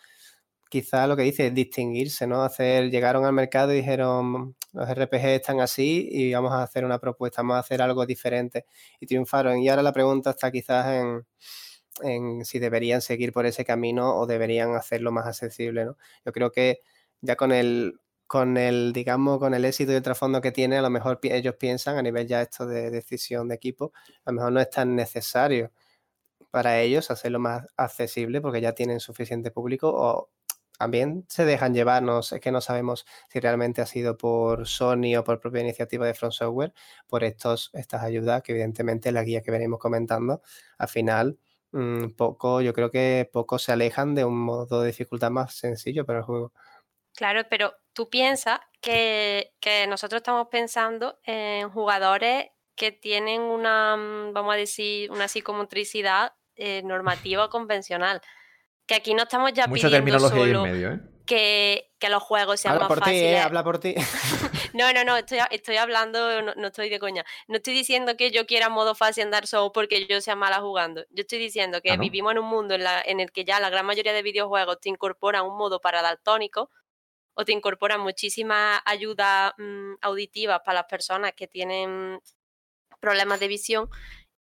quizá lo que dice distinguirse, ¿no? Hacer, llegaron al mercado y dijeron, los RPG están así y vamos a hacer una propuesta, vamos a hacer algo diferente. Y triunfaron. Y ahora la pregunta está quizás en, en si deberían seguir por ese camino o deberían hacerlo más accesible, ¿no? Yo creo que ya con el con el, digamos, con el éxito y el trasfondo que tiene, a lo mejor ellos piensan a nivel ya esto de decisión de equipo, a lo mejor no es tan necesario para ellos hacerlo más accesible porque ya tienen suficiente público o también se dejan llevar, no sé, es que no sabemos si realmente ha sido por Sony o por propia iniciativa de Front Software, por estos, estas ayudas que evidentemente la guía que venimos comentando, al final mm, poco, yo creo que poco se alejan de un modo de dificultad más sencillo para el juego. Claro, pero tú piensas que, que nosotros estamos pensando en jugadores que tienen una, mm, vamos a decir, una psicomotricidad eh, normativa o convencional. Que aquí no estamos ya Mucha pidiendo solo medio, ¿eh? que, que los juegos sean Habla más por ti, fáciles. ¿eh? Habla por ti. No, no, no, estoy, estoy hablando, no, no estoy de coña. No estoy diciendo que yo quiera modo fácil en Dark Souls porque yo sea mala jugando. Yo estoy diciendo que Ah, ¿no? vivimos en un mundo en, la- en el que ya la gran mayoría de videojuegos te incorporan un modo para daltónico o te incorporan muchísimas ayudas mm, auditivas para las personas que tienen problemas de visión.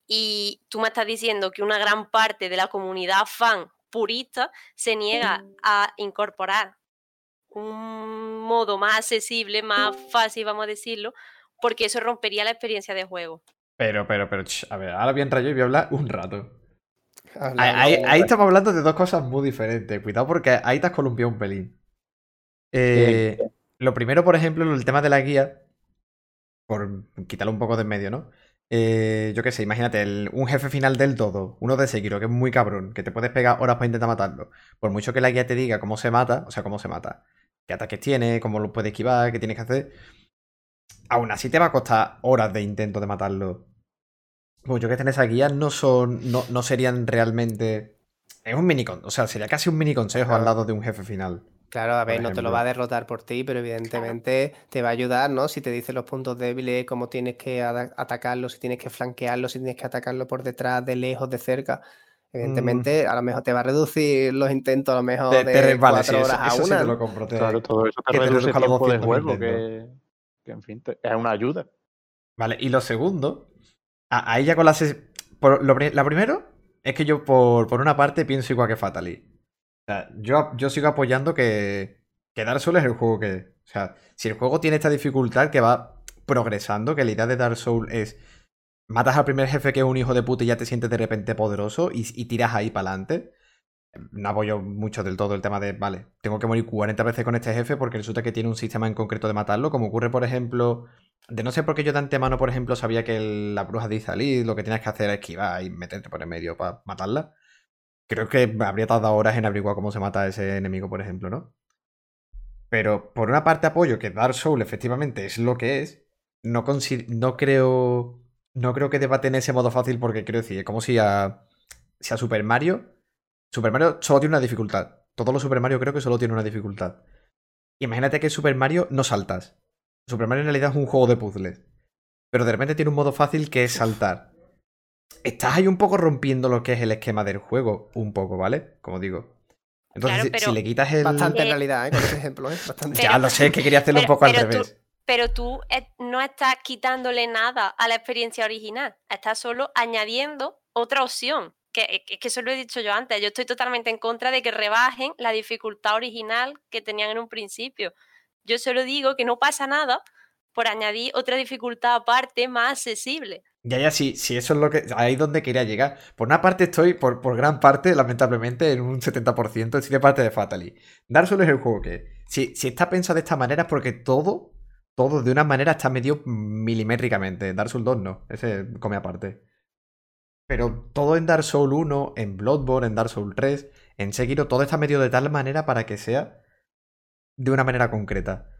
Y tú me estás diciendo que una gran parte de la comunidad fan purista se niega a incorporar un modo más accesible, más fácil, vamos a decirlo, porque eso rompería la experiencia de juego. Pero, pero, pero, ch, a ver, ahora bien rayo y voy a hablar un rato. Habla, Ahí, habla, ahí- habla. ahí estamos hablando de dos cosas muy diferentes. Cuidado porque ahí te has columpiado un pelín. Eh, lo primero, por ejemplo, el tema de la guía, por quitarlo un poco de en medio, ¿no? Eh, yo qué sé, imagínate, el- un jefe final del todo, uno de Sekiro, que es muy cabrón, que te puedes pegar horas para intentar matarlo. Por mucho que la guía te diga cómo se mata, o sea, cómo se mata, qué ataques tiene, cómo lo puede esquivar, qué tienes que hacer, aún así te va a costar horas de intento de matarlo. Muchos que estén en esa guía no son. No, no serían realmente. Es un mini O sea, sería casi un mini consejo al lado de un jefe final. Claro, a ver, no te lo va a derrotar por ti, pero evidentemente te va a ayudar, ¿no? Si te dice los puntos débiles, cómo tienes que atacarlo, si tienes que flanquearlo, si tienes que atacarlo por detrás, de lejos, de cerca. Evidentemente, a lo mejor te va a reducir los intentos, a lo mejor Te, de te- cuatro sí, eso, horas a eso sí una. te lo compro. te- Claro, todo eso te que te reduce reduzca los tiempo de 200 juego, que, que, en fin, te- es una ayuda. Vale, y lo segundo. a- Ahí ya con la. ses- por lo, la primero es que yo, por, por una parte, pienso igual que Fatally. O sea, yo, yo sigo apoyando que, que Dark Souls es el juego que. O sea, si el juego tiene esta dificultad que va progresando, que la idea de Dark Souls es matas al primer jefe que es un hijo de puta y ya te sientes de repente poderoso y, y tiras ahí para adelante. No apoyo mucho del todo el tema de, vale, tengo que morir 40 veces con este jefe porque resulta que tiene un sistema en concreto de matarlo, como ocurre, por ejemplo, de no sé por qué yo de antemano, por ejemplo, sabía que la bruja de Izalid lo que tienes que hacer es esquivar y meterte por el medio para matarla. Creo que habría tardado horas en averiguar cómo se mata a ese enemigo, por ejemplo, ¿no? Pero por una parte apoyo que Dark Souls efectivamente es lo que es. No, creo. No creo que deba tener ese modo fácil porque quiero decir, es como si a, si a Super Mario. Super Mario solo tiene una dificultad. Todos los Super Mario creo que solo tienen una dificultad. Imagínate que en Super Mario no saltas. Super Mario en realidad es un juego de puzzles. Pero de repente tiene un modo fácil que es saltar. Estás ahí un poco rompiendo lo que es el esquema del juego, un poco, ¿vale? Como digo. Entonces, Claro, pero- si le quitas el. Bastante en realidad, ¿eh? Con ese ejemplo, ¿eh? Bastante. Ya lo sé, es que quería hacerlo pero- un poco al pero tú- revés. Pero tú no estás quitándole nada a la experiencia original, estás solo añadiendo otra opción. Que, es que eso lo he dicho yo antes, yo estoy totalmente en contra de que rebajen la dificultad original que tenían en un principio. Yo solo digo que no pasa nada por añadir otra dificultad aparte más accesible. Ya, ya, sí, sí, eso es lo que. Ahí es donde quería llegar. Por una parte estoy, por, por gran parte, lamentablemente, en un 70%, estoy de parte de Fatally. Dark Souls es el juego que. Si, si está pensado de esta manera es porque todo, todo de una manera está medio milimétricamente. Dark Souls 2 no, ese come aparte. Pero todo en Dark Souls 1, en Bloodborne, en Dark Souls 3, en Sekiro, todo está medio de tal manera para que sea de una manera concreta.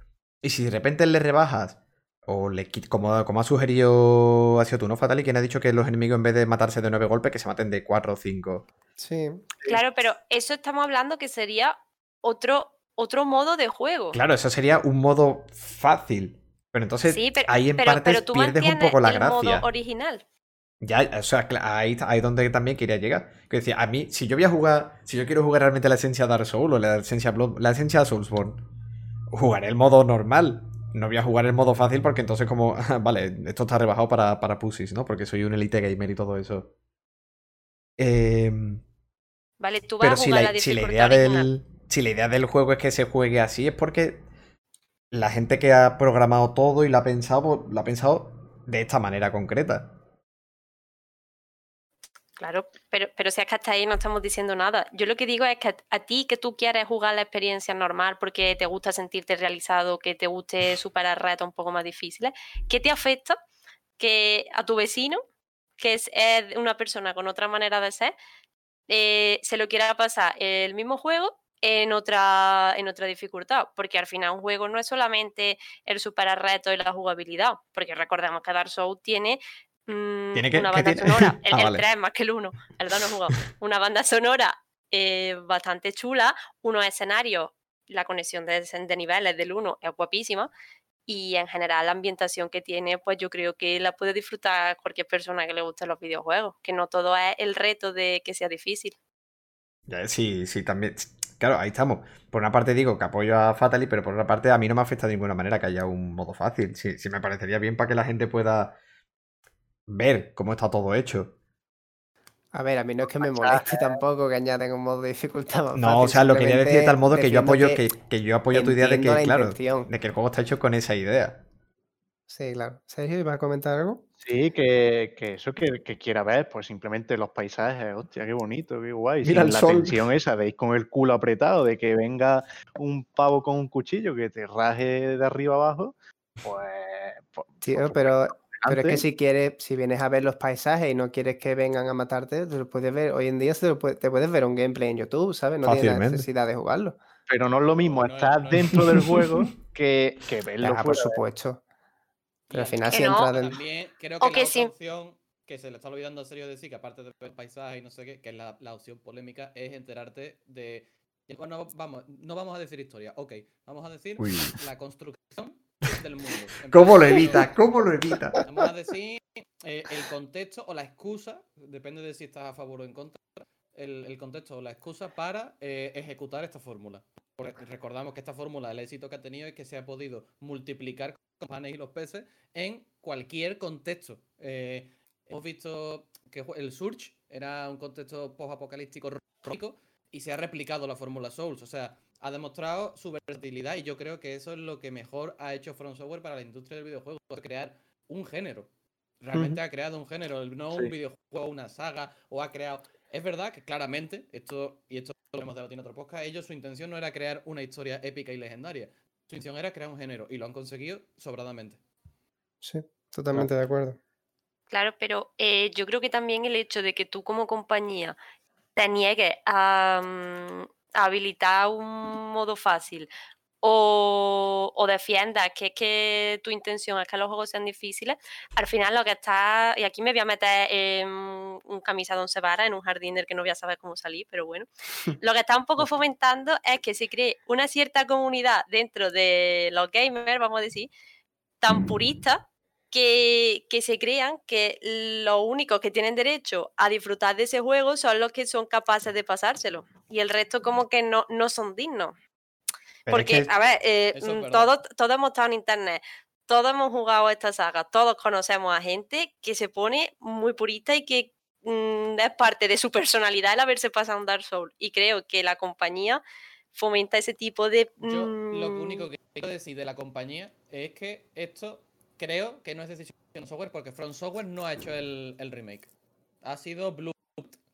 Y si de repente le rebajas o le quit- como, como ha sugerido ha sido tú, ¿no, Fatal? Y quien ha dicho que los enemigos en vez de matarse de nueve golpes, que se maten de cuatro o cinco. Sí. Claro, pero eso estamos hablando que sería otro, otro modo de juego. Claro, eso sería un modo fácil. Pero entonces Sí, pero, ahí en pero- partes pero tú pierdes un poco la el gracia. modo original. Ya, o sea, ahí, ahí es donde también quería llegar. Que decía, a mí, si yo voy a jugar, si yo quiero jugar realmente la esencia Dark Souls o la esencia Blood, la esencia Soulsborne, jugaré el modo normal. No voy a jugar el modo fácil porque entonces como, vale, esto está rebajado para, para pussies, ¿no? Porque soy un elite gamer y todo eso. Em, Vale, tú vas pero a si jugar la, la si la idea del, si la idea del juego es que se juegue así, es porque la gente que ha programado todo y la ha pensado, pues, la ha pensado de esta manera concreta. Claro, pero, pero si es que hasta ahí no estamos diciendo nada. Yo lo que digo es que a, ti que tú quieres jugar la experiencia normal porque te gusta sentirte realizado, que te guste superar retos un poco más difíciles, ¿qué te afecta que a tu vecino, que es, es una persona con otra manera de ser, eh, se lo quiera pasar el mismo juego en otra, en otra dificultad, porque al final un juego no es solamente el superar retos y la jugabilidad, porque recordemos que Dark Souls tiene, mm, ¿Tiene qué? una ¿Qué banda tiene? sonora, el, Ah, el vale. 3 más que el 1, el 2 no he jugado, una banda sonora eh, bastante chula, unos escenarios, la conexión de, de niveles del 1 es guapísima, y en general la ambientación que tiene, pues yo creo que la puede disfrutar cualquier persona que le guste los videojuegos, que no todo es el reto de que sea difícil. Ya, Sí, sí, también. Claro, ahí estamos. Por una parte digo que apoyo a Fatally, pero por otra parte a mí no me afecta de ninguna manera que haya un modo fácil. Sí, sí me parecería bien para que la gente pueda ver cómo está todo hecho. A ver, a mí no es que me moleste tampoco que añaden un modo de dificultad más No, fácil, o sea, lo quería decir de tal modo que yo apoyo que, que yo apoyo tu idea de que, claro, intención. de que el juego está hecho con esa idea. Sí, claro. Sergio, ¿ibas a comentar algo? Sí, que, que eso que, que quiera ver, pues simplemente los paisajes, hostia, qué bonito, qué guay. Mira sin el la sol. tensión esa de ir con el culo apretado, de que venga un pavo con un cuchillo que te raje de arriba abajo, pues. Tío, por pero, pero es que si quieres, si vienes a ver los paisajes y no quieres que vengan a matarte, te lo puedes ver. Hoy en día se lo puede- te puedes ver un gameplay en YouTube, ¿sabes? No tienes necesidad de jugarlo. Pero no es lo mismo No, estar no dentro del juego que, que verlo Ah, por supuesto. Pero al final Que si no. entras dentro... También creo O que, la sí. otra opción que se le está olvidando a serio decir, que aparte de ver el paisaje y no sé qué, que es la, la opción polémica, es enterarte de. Bueno, vamos, no vamos a decir historia, ok, vamos a decir Uy. la construcción del mundo. En ¿Cómo lo evita? ¿Cómo lo evita? Vamos a decir eh, el contexto o la excusa, depende de si estás a favor o en contra, el, el contexto o la excusa para eh, ejecutar esta fórmula. Porque recordamos que esta fórmula, el éxito que ha tenido es que se ha podido multiplicar con los panes y los peces en cualquier contexto. Eh, hemos visto que el Surge era un contexto post-apocalíptico y se ha replicado la fórmula Souls. O sea, ha demostrado su versatilidad y yo creo que eso es lo que mejor ha hecho From Software para la industria del videojuego, crear un género. Realmente ha creado un género, no Sí. un videojuego, una saga, o ha creado... Es verdad que claramente, esto y esto lo hemos debatido en otro podcast, ellos su intención no era crear una historia épica y legendaria. Su intención era crear un género y lo han conseguido sobradamente. Sí, totalmente de acuerdo. Claro, pero eh, yo creo que también el hecho de que tú como compañía te niegues a, a habilitar un modo fácil o, o defiendas que es que tu intención es que los juegos sean difíciles, al final lo que está, y aquí me voy a meter en un camisa de once varas, en un jardín del que no voy a saber cómo salir, pero bueno, lo que está un poco fomentando es que se cree una cierta comunidad dentro de los gamers, vamos a decir, tan purista que, que se crean que los únicos que tienen derecho a disfrutar de ese juego son los que son capaces de pasárselo. Y el resto como que no, no son dignos. Pero es Porque, que- a ver, eh, mm, todos, todos hemos estado en internet, todos hemos jugado esta saga, todos conocemos a gente que se pone muy purista y que mm, es parte de su personalidad el haberse pasado un Dark Souls. Y creo que la compañía fomenta ese tipo de... Yo lo mm, único que quiero decir de la compañía es que esto creo que no es decisión de Software porque From Software no ha hecho el, el remake. Ha sido Blue,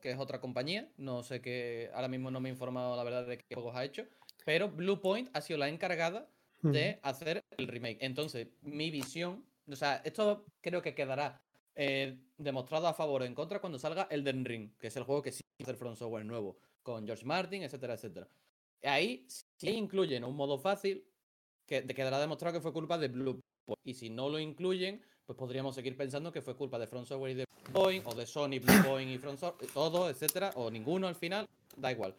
que es otra compañía. No sé qué, ahora mismo no me he informado la verdad de qué juegos ha hecho. Pero Blue Point ha sido la encargada de hacer el remake. Entonces, mi visión, o sea, esto creo que quedará eh, demostrado a favor o en contra cuando salga Elden Ring, que es el juego que sí a hacer From Software nuevo, con George Martin, etcétera, etcétera. Ahí, si incluyen un modo fácil, que quedará demostrado que fue culpa de Blue Y si no lo incluyen, pues podríamos seguir pensando que fue culpa de From Software y de Blue Point, o de Sony, Blue Point y From Software, todo, etcétera, o ninguno al final, da igual.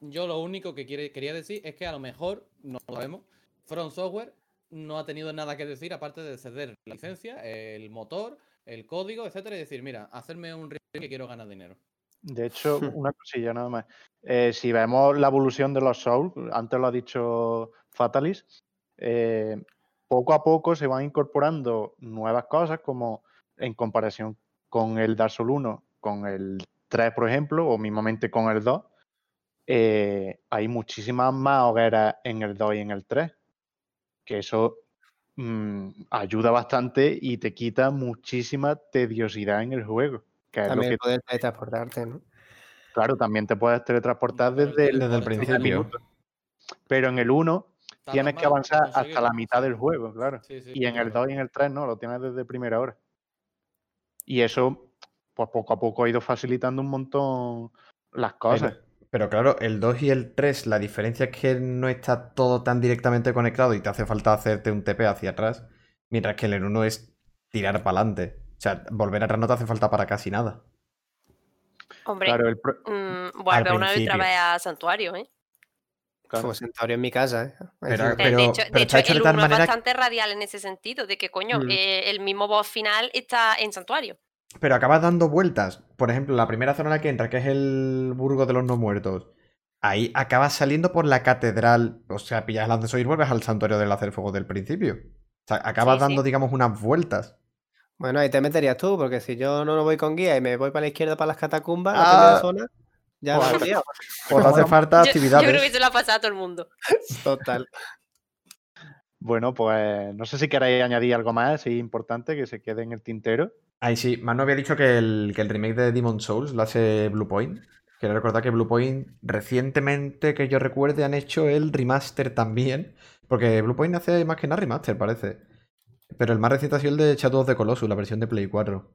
Yo lo único que quiere- quería decir es que a lo mejor, no lo sabemos, From Software no ha tenido nada que decir aparte de ceder la licencia, el motor, el código, etcétera, y decir, mira, hacerme un remake que quiero ganar dinero. De hecho, una cosilla nada más. Eh, si vemos la evolución de los Souls, antes lo ha dicho Fatalis, eh, poco a poco se van incorporando nuevas cosas, como en comparación con el Dark Souls 1, con el 3, por ejemplo, o mismamente con el 2, eh, hay muchísimas más hogueras en el 2 y en el 3. que eso mm, ayuda bastante y te quita muchísima tediosidad en el juego. Que es lo También que, el poder teletransportarte, ¿no? claro, también te puedes teletransportar desde el, Desde principio. minuto. Pero en el 1 Tarda tienes que más avanzar hasta la mitad del juego, claro. Sí, sí, Y en el claro. 2 y en el 3 no, lo tienes desde primera hora. Y eso, pues poco a poco ha ido facilitando un montón las cosas. Pero, pero claro, el 2 y el 3, la diferencia es que no está todo tan directamente conectado y te hace falta hacerte un TP hacia atrás, mientras que en el 1 es tirar para adelante. O sea, volver atrás no te hace falta para casi nada. Hombre, Claro, el pro- mm, vuelve una vez otra vez a Santuario, ¿eh? Claro. Como Centauro en mi casa, ¿eh? Pero-. Eh, pero- de hecho, pero de está hecho, hecho de el tal 1 es que- bastante radial en ese sentido, de que, coño, Mm. eh, el mismo boss final está en Santuario. Pero acabas dando vueltas. Por ejemplo, la primera zona en la que entra, que es el Burgo de los No Muertos. Ahí acabas saliendo por la catedral. O sea, pillas el lanzazo y vuelves al santuario del hacer fuego del principio. O sea, acabas Sí, dando, sí. digamos, unas vueltas. Bueno, ahí te meterías tú, porque si yo no voy con guía y me voy para la izquierda para las catacumbas, la Ah. primera zona, ya hace falta Yo, yo creo que se lo ha pasado a todo el mundo. Total. Bueno, pues no sé si queréis añadir algo más, así importante, que se quede en el tintero. Ahí sí, Manu había dicho que el, que el remake de Demon Souls lo hace Bluepoint. Quiero recordar que Bluepoint recientemente, que yo recuerde, han hecho el remaster también. Porque Bluepoint hace más que nada remaster, parece. Pero el más reciente ha sido el de Shadow of the Colossus, la versión de Play 4.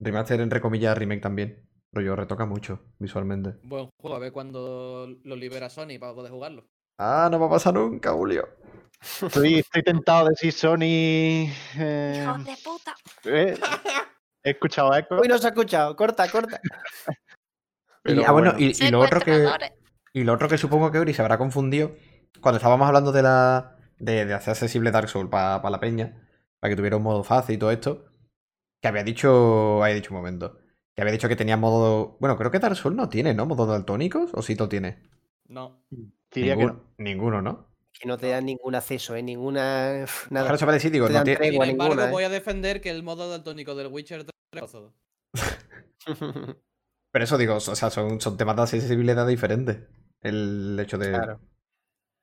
Remaster entre comillas, remake también. Pero yo retoca mucho visualmente. Buen juego, a ver cuándo lo libera Sony para poder jugarlo. Ah, no va a pasar nunca, Julio. Estoy, estoy tentado de decir Sony. eh, ¡Hijos de puta! eh, he escuchado eco. Uy, no se ha escuchado. Corta, corta. Y, ah, bueno, y, y lo otro que. Y lo otro que supongo que Uri se habrá confundido cuando estábamos hablando de la de, de hacer accesible Dark Souls para la peña, para que tuviera un modo fácil y todo esto, que había dicho, había dicho un momento, que había dicho que tenía modo, bueno, creo que Dark Souls no tiene, ¿no? Modo daltónicos o sí lo tiene. No. Diría que Ninguno, no. ninguno, ¿no? Que no te dan ningún acceso, ¿eh? Ninguna. Nada. Claro, se va a decir, digo, Te no dan tiene- tregua Sin embargo, ninguna, ¿eh? voy a defender que el modo daltónico del Witcher 3 es pasado. pero eso digo, o sea, son, son temas de accesibilidad diferentes. El hecho de, Claro.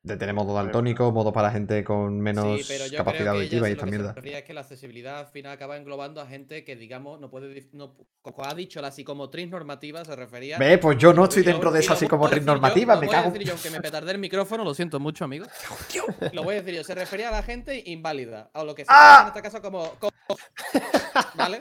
De tener modo daltónico, modo para gente con menos sí, pero yo capacidad creo que auditiva y esta que mierda. refería es que la accesibilidad al final acaba englobando a gente que, digamos, no puede... No, como ha dicho la psicomotriz normativa, se refería... Ve, pues yo no estoy dentro de esa psicomotriz yo, normativa, lo me voy a cago. decir yo, aunque me petardé el micrófono, lo siento mucho, amigo. Lo voy a decir yo, se refería a la gente inválida, a lo que se ¡Ah! en este caso como... como- ¿Vale?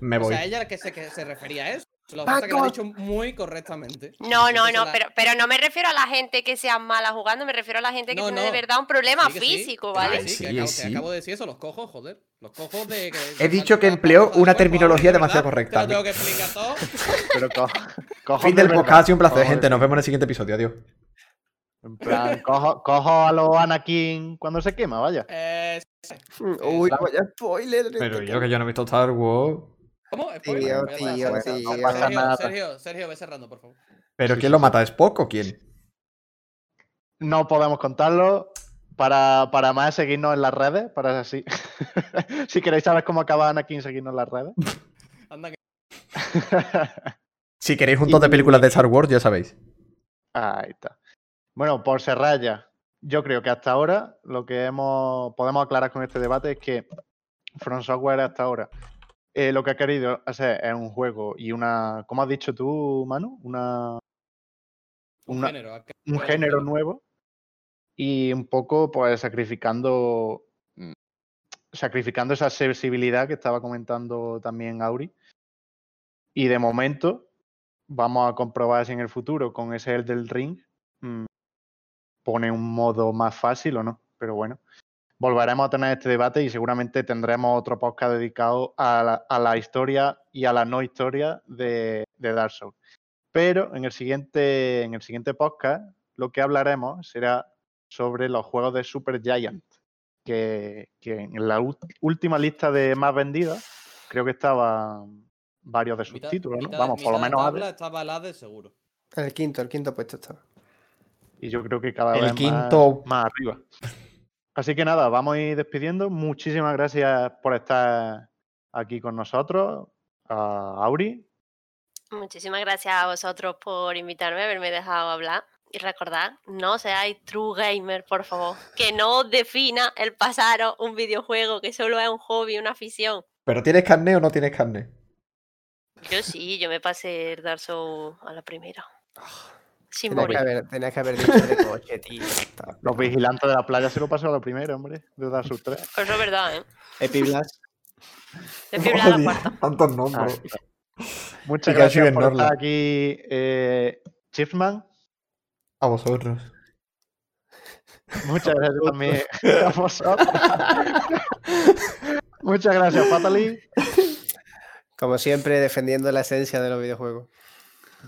Me O voy. sea, ella que se, que se refería a eso. Lo que pasa es que lo ha dicho muy correctamente. No, no, no, la- pero, pero no me refiero a la gente que sea mala jugando, me refiero a la gente que No, tiene no. de verdad un problema Sí, que sí, físico, que ¿vale? sí, Sí, que acabo, sí. que acabo de decir eso, los cojos, joder. Los cojos de. que- He dicho que empleó de una terminología ¿de demasiado correcta. Te lo tengo que explicar todo. Pero co- cojo Fin de del podcast, ha sido un placer, cojo gente. Nos vemos en el siguiente episodio. Adiós. En plan, cojo, cojo a los Anakin cuando se quema, vaya. Eh, Uy, vaya spoiler. Pero este yo que yo no he visto Star Wars. ¿Cómo? Tío, tío, tío. No pasa Sergio, nada. Sergio, Sergio, ve cerrando, por favor. ¿Pero Sí, quién sí, lo mata? ¿Spock o quién? No podemos contarlo. Para, para más, seguirnos en las redes. Para así. si queréis saber cómo acaba Anakin, seguirnos en las redes. Anda que. Si queréis juntos de películas de Star Wars, ya sabéis. Ahí está. Bueno, por cerrar ya. Yo creo que hasta ahora lo que hemos podemos aclarar con este debate es que From Software hasta ahora eh, lo que ha querido hacer es un juego y una, ¿cómo has dicho tú, Manu? Una, Un género. acá- un género nuevo y un poco pues sacrificando mm, sacrificando esa accesibilidad que estaba comentando también Auri. Y de momento vamos a comprobar si en el futuro con ese el del ring mm, pone un modo más fácil o no. Pero bueno, volveremos a tener este debate y seguramente tendremos otro podcast dedicado a la, a la historia y a la no historia de, de Dark Souls. Pero en el siguiente, en el siguiente podcast lo que hablaremos será sobre los juegos de Super Giant, que, que en la última lista de más vendidas creo que estaban varios de sus mitad- títulos, ¿no? mitad- Vamos, por lo menos Hades, estaba la de seguro. El quinto, el quinto puesto está. y yo creo que cada El vez más- quinto- más, arriba. Así que nada, vamos a ir despidiendo. Muchísimas gracias por estar aquí con nosotros, a Auri, Muchísimas gracias a vosotros por invitarme, haberme dejado hablar. Y recordad, no seáis true gamer, por favor. Que no os defina el pasaros un videojuego, que solo es un hobby, una afición. ¿Pero tienes carne o no tienes carne? Yo sí, yo me pasé el Dark Souls a la primera. Sin Tenías que, haber, tenías que haber dicho de coche, tío. Los vigilantes de la playa se lo pasaron lo primero, hombre. De Dark Souls 3. Pues eso es verdad, ¿eh? Fibra a la cuarta. Tantos Ah, nombres. Muchas Y casi gracias por estar aquí, eh, Chiefman. A vosotros. Muchas gracias también a vosotros. Muchas gracias, Fatali. Como siempre, defendiendo la esencia de los videojuegos.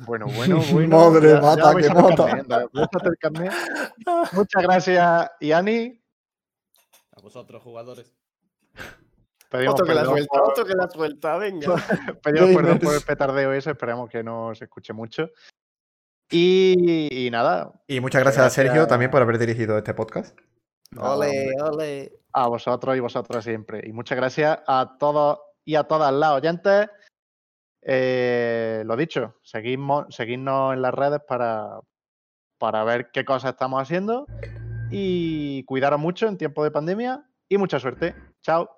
Bueno, bueno, bueno. Madre, ya- ya mata, vais que mata. carnet, carnet. Muchas gracias, Iani. A vosotros, jugadores. Pedimos Otro que la suelta, por- otro que la suelta, venga. Pedimos perdón por el petardeo ese, esperemos que no se escuche mucho. Y, y nada, Y muchas gracias, a Sergio también por haber dirigido este podcast. Ole, ole. a vosotros y vosotras siempre. Y muchas gracias a todos y a todas las oyentes. Eh, lo dicho, seguimos, seguidnos en las redes para, para ver qué cosas estamos haciendo. Y cuidaros mucho en tiempo de pandemia. Y mucha suerte. Chao.